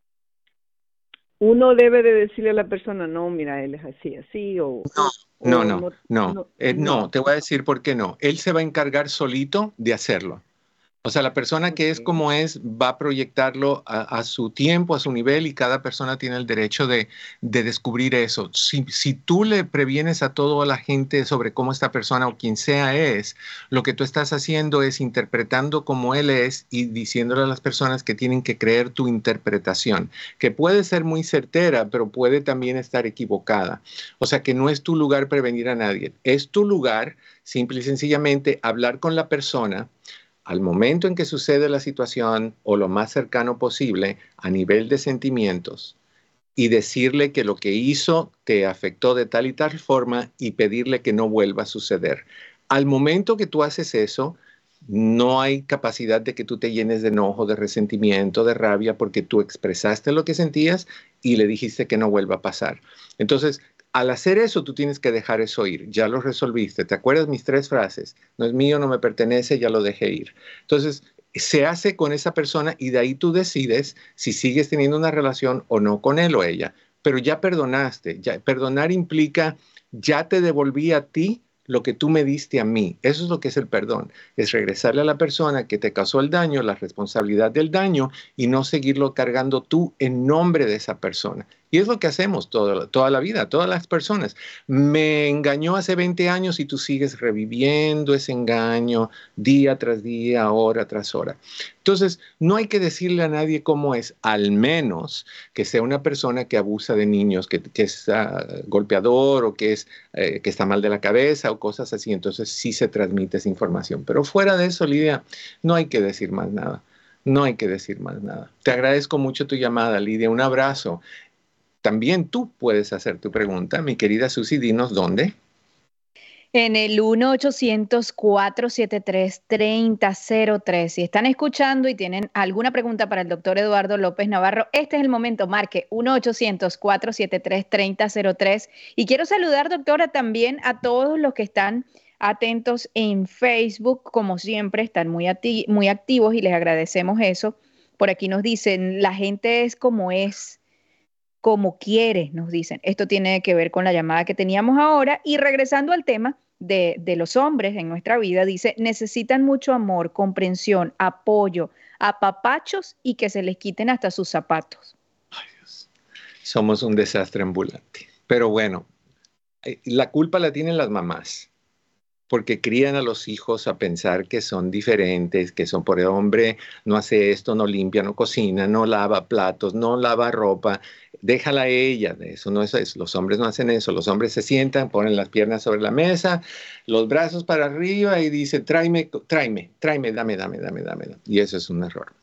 uno debe de decirle a la persona, no, mira, él es así, así, o... No, no, no, no, eh, no, te voy a decir por qué no. Él se va a encargar solito de hacerlo. O sea, la persona que es como es va a proyectarlo a, su tiempo, a su nivel y cada persona tiene el derecho de, descubrir eso. Si, si, tú le previenes a toda la gente sobre cómo esta persona o quien sea es, lo que tú estás haciendo es interpretando como él es y diciéndole a las personas que tienen que creer tu interpretación, que puede ser muy certera, pero puede también estar equivocada. O sea, que no es tu lugar prevenir a nadie, es tu lugar simple y sencillamente hablar con la persona al momento en que sucede la situación o lo más cercano posible a nivel de sentimientos y decirle que lo que hizo te afectó de tal y tal forma y pedirle que no vuelva a suceder. Al momento que tú haces eso, no hay capacidad de que tú te llenes de enojo, de resentimiento, de rabia, porque tú expresaste lo que sentías y le dijiste que no vuelva a pasar. Entonces, al hacer eso, tú tienes que dejar eso ir. Ya lo resolviste. ¿Te acuerdas mis tres frases? No es mío, no me pertenece, ya lo dejé ir. Entonces, se hace con esa persona y de ahí tú decides si sigues teniendo una relación o no con él o ella. Pero ya perdonaste. Ya, perdonar implica, ya te devolví a ti lo que tú me diste a mí. Eso es lo que es el perdón. Es regresarle a la persona que te causó el daño, la responsabilidad del daño y no seguirlo cargando tú en nombre de esa persona. Y es lo que hacemos toda la vida, todas las personas. Me engañó hace 20 años y tú sigues reviviendo ese engaño día tras día, hora tras hora. Entonces, no hay que decirle a nadie cómo es, al menos que sea una persona que abusa de niños, que, es ah, golpeador o que, es, eh, que está mal de la cabeza o cosas así. Entonces, sí se transmite esa información. Pero fuera de eso, Lidia, no hay que decir más nada. No hay que decir más nada. Te agradezco mucho tu llamada, Lidia. Un abrazo también tú puedes hacer tu pregunta. Mi querida Susi, dinos dónde. En el 1-800-473-3003. Si están escuchando y tienen alguna pregunta para el doctor Eduardo López Navarro, este es el momento. Marque 1-800-473-3003. Y quiero saludar, doctora, también a todos los que están atentos en Facebook. Como siempre, están muy, muy activos y les agradecemos eso. Por aquí nos dicen, la gente es como es como quiere, nos dicen. Esto tiene que ver con la llamada que teníamos ahora. Y regresando al tema de, los hombres en nuestra vida, dice, necesitan mucho amor, comprensión, apoyo, apapachos y que se les quiten hasta sus zapatos. Ay, Dios. Somos un desastre ambulante. Pero bueno, eh, la culpa la tienen las mamás porque crían a los hijos a pensar que son diferentes, que son por el hombre, no hace esto, no limpia, no cocina, no lava platos, no lava ropa, déjala a ella, eso no es los hombres no hacen eso, los hombres se sientan, ponen las piernas sobre la mesa, los brazos para arriba y dicen, tráeme, tráeme, tráeme, dame, dame, dame, dame, y eso es un error.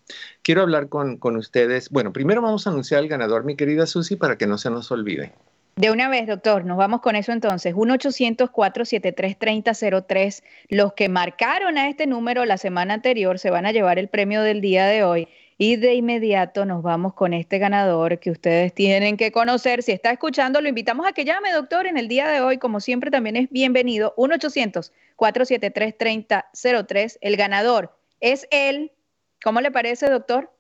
Quiero hablar con, con ustedes, bueno, primero vamos a anunciar al ganador, mi querida Susi, para que no se nos olvide. De una vez, doctor, nos vamos con eso entonces. 1-800-473-3003. Los que marcaron a este número la semana anterior se van a llevar el premio del día de hoy. Y de inmediato nos vamos con este ganador que ustedes tienen que conocer. Si está escuchando, lo invitamos a que llame, doctor, en el día de hoy. Como siempre, también es bienvenido. 1-800-473-3003. El ganador es él. ¿Cómo le parece, doctor?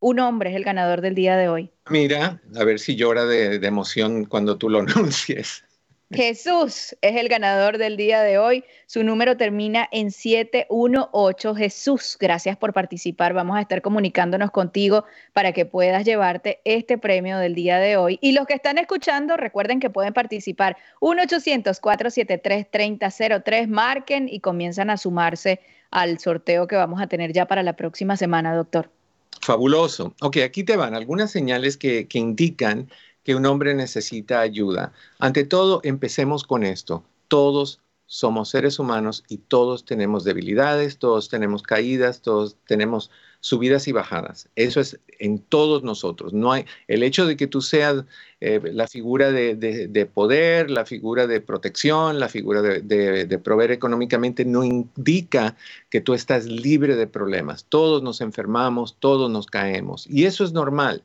Un hombre es el ganador del día de hoy. Mira, a ver si llora de, de emoción cuando tú lo <laughs> anuncies. Jesús es el ganador del día de hoy. Su número termina en 718. Jesús, gracias por participar. Vamos a estar comunicándonos contigo para que puedas llevarte este premio del día de hoy. Y los que están escuchando, recuerden que pueden participar. 1-800-473-3003. Marquen y comienzan a sumarse al sorteo que vamos a tener ya para la próxima semana, doctor. Fabuloso. Ok, aquí te van algunas señales que, que indican que un hombre necesita ayuda. Ante todo, empecemos con esto. Todos somos seres humanos y todos tenemos debilidades, todos tenemos caídas, todos tenemos subidas y bajadas. Eso es en todos nosotros. No hay el hecho de que tú seas eh, la figura de, poder, la figura de protección, la figura de proveer económicamente no indica que tú estás libre de problemas. Todos nos enfermamos, todos nos caemos y eso es normal.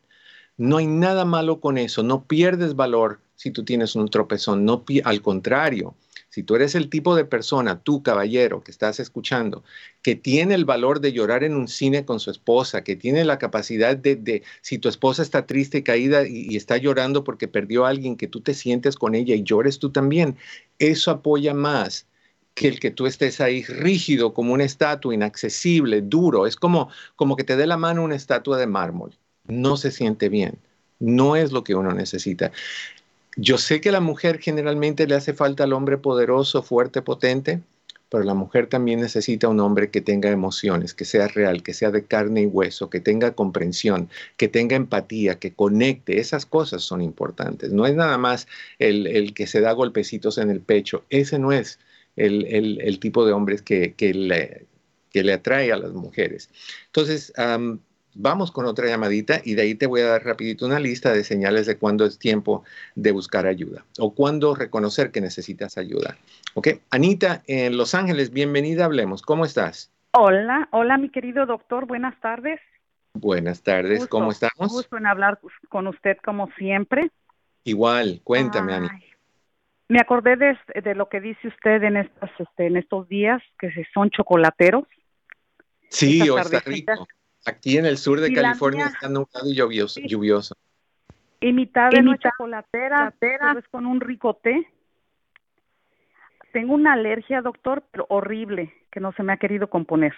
No hay nada malo con eso, no pierdes valor si tú tienes un tropezón, no al contrario. Si tú eres el tipo de persona, tú caballero que estás escuchando, que tiene el valor de llorar en un cine con su esposa, que tiene la capacidad de, si tu esposa está triste y caída y, y, está llorando porque perdió a alguien, que tú te sientes con ella y llores tú también, eso apoya más que el que tú estés ahí rígido como una estatua, inaccesible, duro. Es como, como que te dé la mano una estatua de mármol no se siente bien. No es lo que uno necesita. Yo sé que la mujer generalmente le hace falta al hombre poderoso, fuerte, potente, pero la mujer también necesita un hombre que tenga emociones, que sea real, que sea de carne y hueso, que tenga comprensión, que tenga empatía, que conecte. Esas cosas son importantes. No es nada más el, que se da golpecitos en el pecho. Ese no es el, tipo de hombres que, le, atrae a las mujeres. Entonces, Vamos con otra llamadita y de ahí te voy a dar rapidito una lista de señales de cuándo es tiempo de buscar ayuda o cuándo reconocer que necesitas ayuda. Ok, Anita en Los Ángeles, bienvenida, hablemos. ¿Cómo estás? Hola, hola mi querido doctor, buenas tardes. Buenas tardes, ¿cómo estamos? Gusto en hablar con usted como siempre. Igual, cuéntame, Anita. Me acordé de, de, lo que dice usted en estos, este, en estos días, que son chocolateros. Sí, o está rico. Aquí en el sur de California está nublado y lluvioso. lluvioso. Y mitad de noche chocolatera, pero es con un rico té. Tengo una alergia, doctor, pero horrible, que no se me ha querido componer.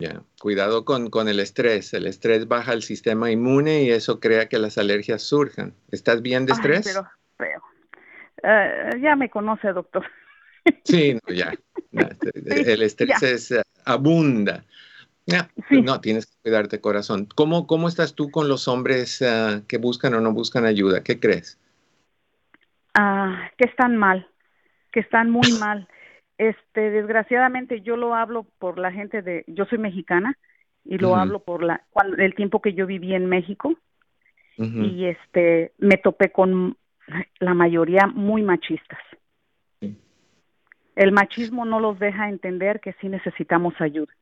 Ya, cuidado con, con el estrés. El estrés baja el sistema inmune y eso crea que las alergias surjan. ¿Estás bien de estrés? pero feo. Eh, ya me conoce, doctor. Sí, no, ya. <laughs> el estrés es eh, abunda. No, tienes que cuidarte, corazón. ¿Cómo, ¿Cómo estás tú con los hombres ah, que buscan o no buscan ayuda? ¿Qué crees? Ah, que están mal, que están muy <laughs> mal. Este, desgraciadamente yo lo hablo por la gente de, yo soy mexicana y lo hablo por la, el tiempo que yo viví en México y este, me topé con la mayoría muy machistas. El machismo no los deja entender que sí necesitamos ayuda.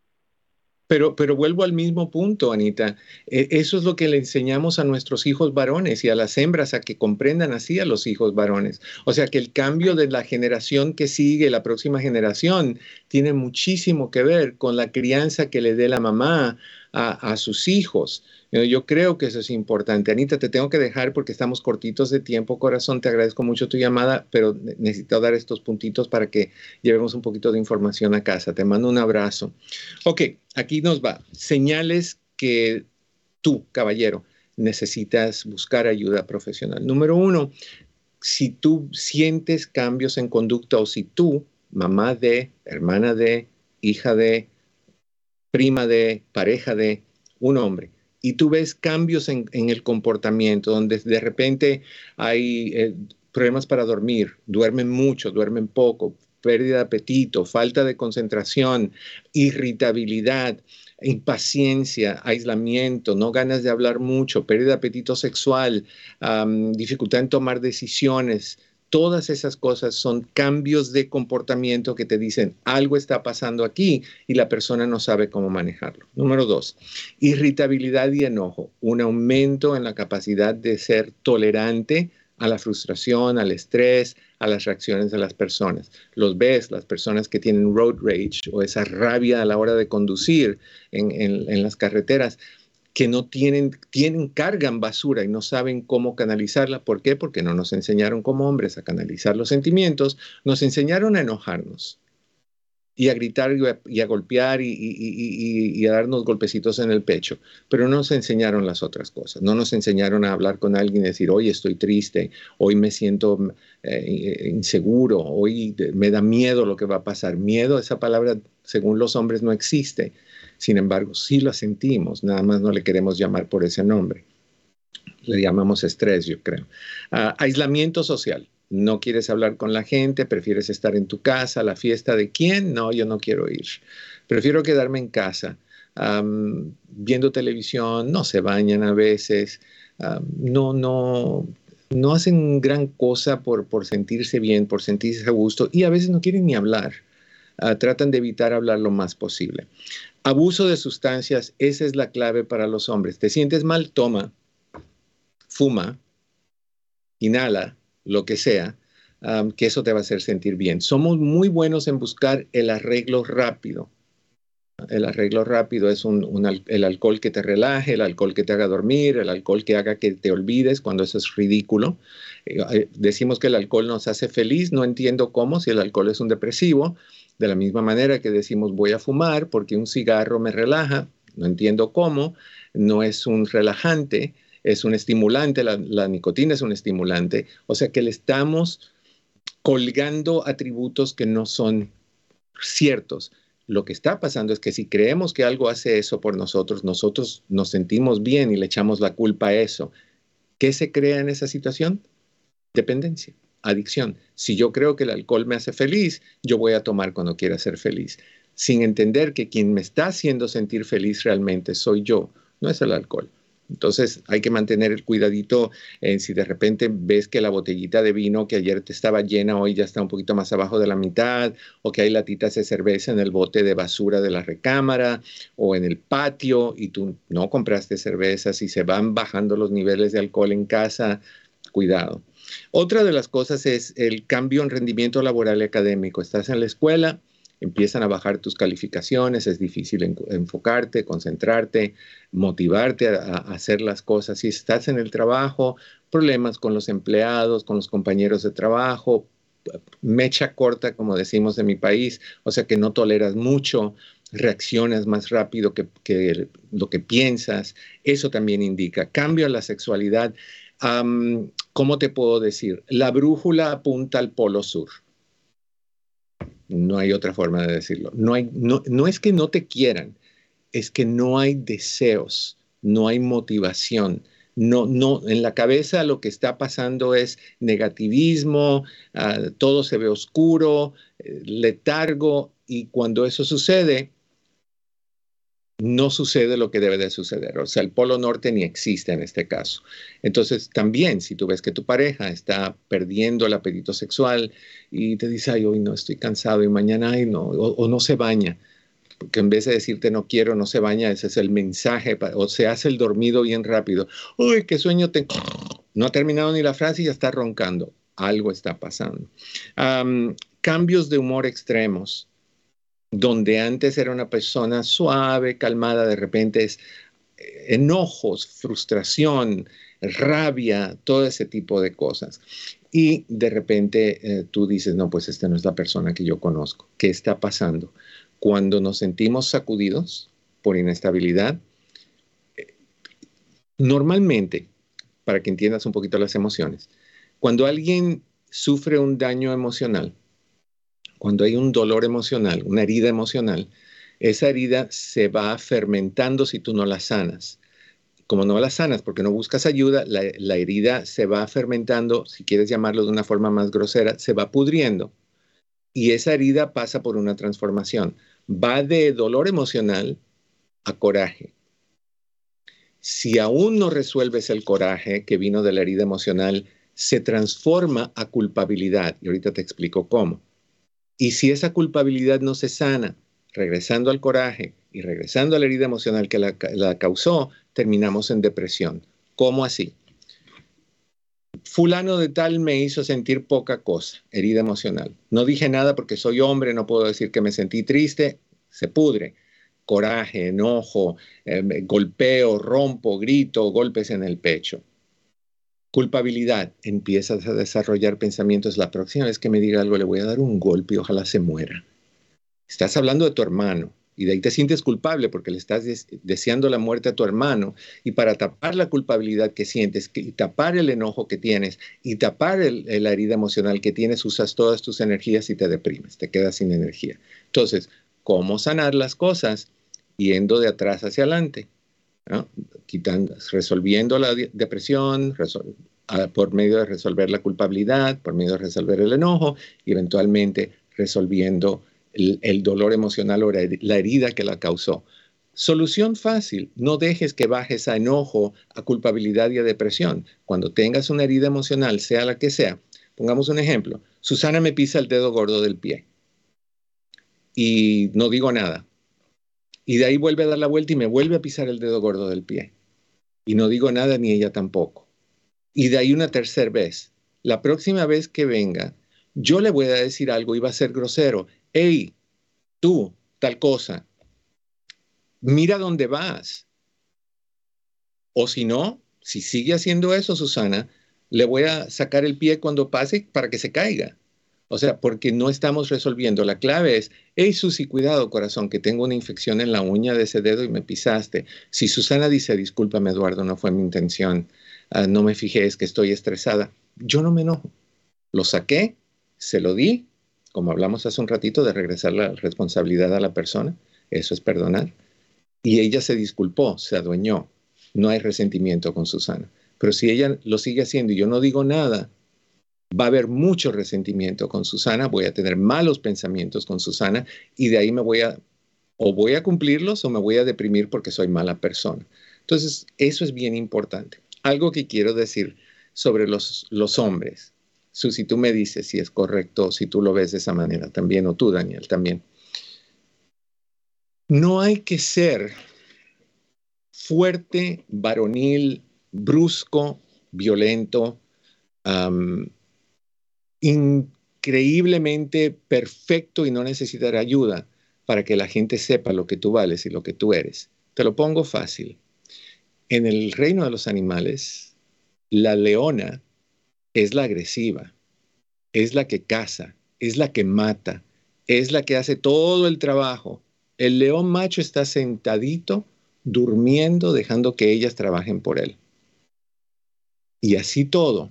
Pero, pero vuelvo al mismo punto, Anita. E, eso es lo que le enseñamos a nuestros hijos varones y a las hembras a que comprendan así a los hijos varones. O sea que el cambio de la generación que sigue, la próxima generación, tiene muchísimo que ver con la crianza que le dé la mamá a, sus hijos. Yo creo que eso es importante. Anita, te tengo que dejar porque estamos cortitos de tiempo, corazón. Te agradezco mucho tu llamada, pero necesito dar estos puntitos para que llevemos un poquito de información a casa. Te mando un abrazo. Ok, aquí nos va. Señales que tú, caballero, necesitas buscar ayuda profesional. Número uno, si tú sientes cambios en conducta o si tú, mamá de, hermana de, hija de, prima de, pareja de un hombre, y tú ves cambios en, el comportamiento, donde de repente hay eh, problemas para dormir, duermen mucho, duermen poco, pérdida de apetito, falta de concentración, irritabilidad, impaciencia, aislamiento, no ganas de hablar mucho, pérdida de apetito sexual, dificultad en tomar decisiones, Todas esas cosas son cambios de comportamiento que te dicen algo está pasando aquí y la persona no sabe cómo manejarlo. Número dos, irritabilidad y enojo, un aumento en la capacidad de ser tolerante a la frustración, al estrés, a las reacciones de las personas. Los ves, las personas que tienen road rage o esa rabia a la hora de conducir en, las carreteras, que no tienen, tienen, cargan basura y no saben cómo canalizarla. ¿Por qué? Porque no nos enseñaron como hombres a canalizar los sentimientos, nos enseñaron a enojarnos y a gritar y a, golpear y, a darnos golpecitos en el pecho, pero no nos enseñaron las otras cosas, no nos enseñaron a hablar con alguien y decir, hoy estoy triste, hoy me siento eh, inseguro, hoy me da miedo lo que va a pasar. Miedo, esa palabra, según los hombres, no existe sin embargo, sí lo sentimos, nada más no le queremos llamar por ese nombre. Le llamamos estrés, yo creo. Ah, aislamiento social. No quieres hablar con la gente, prefieres estar en tu casa, la fiesta de quién? No, yo no quiero ir. Prefiero quedarme en casa, viendo televisión, no se bañan a veces, no, no, no hacen gran cosa por, sentirse bien, por sentirse a gusto y a veces no quieren ni hablar. Ah, tratan de evitar hablar lo más posible. Abuso de sustancias, esa es la clave para los hombres. ¿Te sientes mal? Toma, fuma, inhala, lo que sea, que eso te va a hacer sentir bien. Somos muy buenos en buscar el arreglo rápido. El arreglo rápido es el alcohol que te relaje, el alcohol que te haga dormir, el alcohol que haga que te olvides cuando eso es ridículo. Eh, eh, decimos que el alcohol nos hace feliz, no entiendo cómo, si el alcohol es un depresivo, de la misma manera que decimos voy a fumar porque un cigarro me relaja, no entiendo cómo, no es un relajante, es un estimulante, la, nicotina es un estimulante, o sea que le estamos colgando atributos que no son ciertos. Lo que está pasando es que si creemos que algo hace eso por nosotros, nosotros nos sentimos bien y le echamos la culpa a eso. ¿Qué se crea en esa situación? Dependencia adicción. Si yo creo que el alcohol me hace feliz, yo voy a tomar cuando quiera ser feliz, sin entender que quien me está haciendo sentir feliz realmente soy yo, no es el alcohol. Entonces hay que mantener el cuidadito en si de repente ves que la botellita de vino que ayer te estaba llena hoy ya está un poquito más abajo de la mitad o que hay latitas de cerveza en el bote de basura de la recámara o en el patio y tú no compraste cerveza, si se van bajando los niveles de alcohol en casa, cuidado. Otra de las cosas es el cambio en rendimiento laboral y académico. Estás en la escuela, empiezan a bajar tus calificaciones, es difícil enfocarte, concentrarte, motivarte a, hacer las cosas. Si estás en el trabajo, problemas con los empleados, con los compañeros de trabajo, mecha corta, como decimos en mi país, o sea que no toleras mucho, reaccionas más rápido que, que lo que piensas, eso también indica cambio en la sexualidad. ¿cómo te puedo decir? La brújula apunta al polo sur. No hay otra forma de decirlo. No, hay, no, no es que no te quieran, es que no hay deseos, no hay motivación. No, no, en la cabeza lo que está pasando es negativismo, ah, todo se ve oscuro, eh, letargo, y cuando eso sucede, no sucede lo que debe de suceder. O sea, el polo norte ni existe en este caso. Entonces, también, si tú ves que tu pareja está perdiendo el apetito sexual y te dice, ay, hoy no estoy cansado y mañana, ay, no, o, no se baña, porque en vez de decirte no quiero, no se baña, ese es el mensaje, o se hace el dormido bien rápido. Uy, qué sueño tengo. No ha terminado ni la frase y ya está roncando. Algo está pasando. cambios de humor extremos donde antes era una persona suave, calmada, de repente es eh, enojos, frustración, rabia, todo ese tipo de cosas. Y de repente eh, tú dices, no, pues esta no es la persona que yo conozco. ¿Qué está pasando? Cuando nos sentimos sacudidos por inestabilidad, eh, normalmente, para que entiendas un poquito las emociones, cuando alguien sufre un daño emocional, cuando hay un dolor emocional, una herida emocional, esa herida se va fermentando si tú no la sanas. Como no la sanas porque no buscas ayuda, la, herida se va fermentando, si quieres llamarlo de una forma más grosera, se va pudriendo. Y esa herida pasa por una transformación. Va de dolor emocional a coraje. Si aún no resuelves el coraje que vino de la herida emocional, se transforma a culpabilidad. Y ahorita te explico cómo. Y si esa culpabilidad no se sana, regresando al coraje y regresando a la herida emocional que la, causó, terminamos en depresión. ¿Cómo así? Fulano de tal me hizo sentir poca cosa, herida emocional. No dije nada porque soy hombre, no puedo decir que me sentí triste, se pudre. coraje, enojo, eh, golpeo, rompo, grito, golpes en el pecho. Culpabilidad, empiezas a desarrollar pensamientos, la próxima vez que me diga algo le voy a dar un golpe y ojalá se muera. Estás hablando de tu hermano y de ahí te sientes culpable porque le estás deseando la muerte a tu hermano y para tapar la culpabilidad que sientes y tapar el enojo que tienes y tapar la herida emocional que tienes, usas todas tus energías y te deprimes, te quedas sin energía. Entonces, ¿cómo sanar las cosas? Yendo de atrás hacia adelante, Quitando, resolviendo la depresión, por medio de resolver la culpabilidad, por medio de resolver el enojo y eventualmente resolviendo el, dolor emocional o la herida que la causó. Solución fácil, no dejes que bajes a enojo, a culpabilidad y a depresión. Cuando tengas una herida emocional, sea la que sea, pongamos un ejemplo, Susana me pisa el dedo gordo del pie y no digo nada. Y de ahí vuelve a dar la vuelta y me vuelve a pisar el dedo gordo del pie. Y no digo nada ni ella tampoco. Y de ahí una tercera vez. La próxima vez que venga, yo le voy a decir algo y va a ser grosero hey, tú, tal cosa, mira dónde vas. O si no, si sigue haciendo eso, Susana, le voy a sacar el pie cuando pase para que se caiga. O sea, porque no estamos resolviendo. La clave es, hey Susi, cuidado corazón, que tengo una infección en la uña de ese dedo y me pisaste. Si Susana dice, discúlpame Eduardo, no fue mi intención, ah, no me fijé, es que estoy estresada, yo no me enojo. Lo saqué, se lo di como hablamos hace un ratito, de regresar la responsabilidad a la persona, eso es perdonar. Y ella se disculpó, se adueñó, no hay resentimiento con Susana. Pero si ella lo sigue haciendo y yo no digo nada, va a haber mucho resentimiento con Susana, voy a tener malos pensamientos con Susana y de ahí me voy a, o voy a cumplirlos o me voy a deprimir porque soy mala persona. Entonces, eso es bien importante. Algo que quiero decir sobre los, los hombres si tú me dices si es correcto, si tú lo ves de esa manera también, o tú, Daniel, también. No hay que ser fuerte, varonil, brusco, violento, increíblemente perfecto y no necesitar ayuda para que la gente sepa lo que tú vales y lo que tú eres. Te lo pongo fácil. En el reino de los animales, la leona es la agresiva, es la que caza, es la que mata, es la que hace todo el trabajo. El león macho está sentadito, durmiendo, dejando que ellas trabajen por él. Y así todo,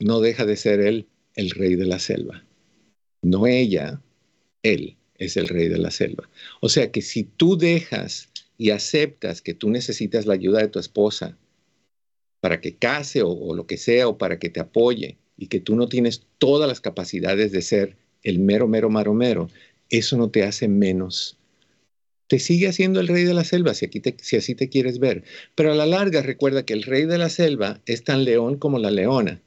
no deja de ser él el rey de la selva. No ella, él es el rey de la selva. O sea que si tú dejas y aceptas que tú necesitas la ayuda de tu esposa para que case o, lo que sea, o para que te apoye, y que tú no tienes todas las capacidades de ser el mero, mero, maromero, eso no te hace menos. Te sigue haciendo el rey de la selva si, aquí si así te quieres ver. Pero a la larga recuerda que el rey de la selva es tan león como la leona.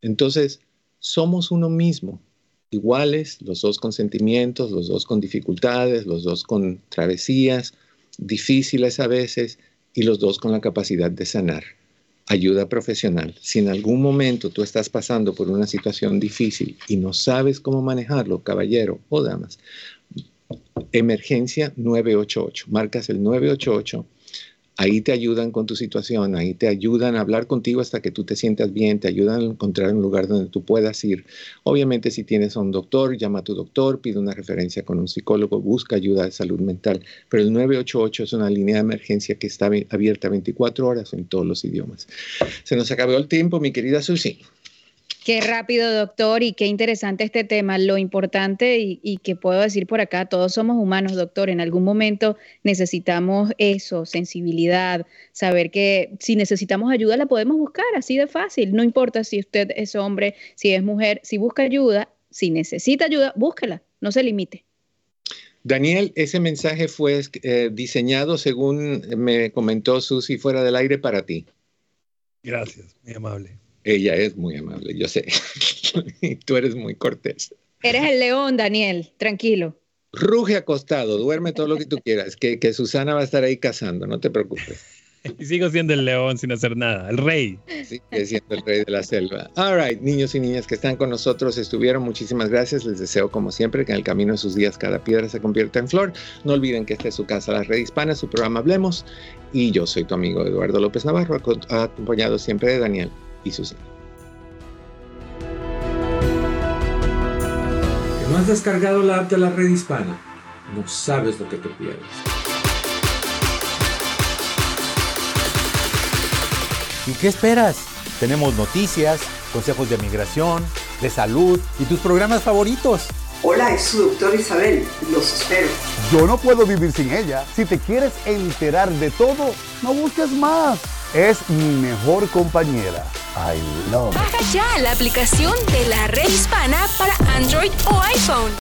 Entonces, somos uno mismo, iguales, los dos con sentimientos, los dos con dificultades, los dos con travesías, difíciles a veces, y los dos con la capacidad de sanar ayuda profesional. Si en algún momento tú estás pasando por una situación difícil y no sabes cómo manejarlo, caballero o damas, emergencia 988, marcas el 988 Ahí te ayudan con tu situación, ahí te ayudan a hablar contigo hasta que tú te sientas bien, te ayudan a encontrar un lugar donde tú puedas ir. Obviamente si tienes a un doctor, llama a tu doctor, pide una referencia con un psicólogo, busca ayuda de salud mental. Pero el 988 es una línea de emergencia que está abierta 24 horas en todos los idiomas. Se nos acabó el tiempo, mi querida Susi. Qué rápido, doctor, y qué interesante este tema. Lo importante y, que puedo decir por acá, todos somos humanos, doctor. En algún momento necesitamos eso, sensibilidad, saber que si necesitamos ayuda la podemos buscar, así de fácil. No importa si usted es hombre, si es mujer, si busca ayuda, si necesita ayuda, búsquela, no se limite. Daniel, ese mensaje fue eh, diseñado, según me comentó Susi, fuera del aire para ti. Gracias, muy amable. Ella es muy amable, yo sé. <laughs> Tú eres muy cortés. Eres el león, Daniel, tranquilo. Ruge acostado, duerme todo lo que tú quieras, que, que Susana va a estar ahí cazando, no te preocupes. <laughs> y sigo siendo el león sin hacer nada, el rey. Sigue siendo el rey de la selva. All right, niños y niñas que están con nosotros, estuvieron, muchísimas gracias. Les deseo, como siempre, que en el camino de sus días cada piedra se convierta en flor. No olviden que esta es su casa, la Red Hispana, su programa Hablemos. Y yo soy tu amigo Eduardo López Navarro, acompañado siempre de Daniel y Susana. no has descargado la app de la Red Hispana, no sabes lo que te pierdes. ¿Y qué esperas? Tenemos noticias, consejos de migración, de salud y tus programas favoritos. Hola, es su doctor Isabel. Los espero. Yo no puedo vivir sin ella. Si te quieres enterar de todo, no busques más. Es mi mejor compañera. I love. Baja ya la aplicación de la red hispana para Android o iPhone.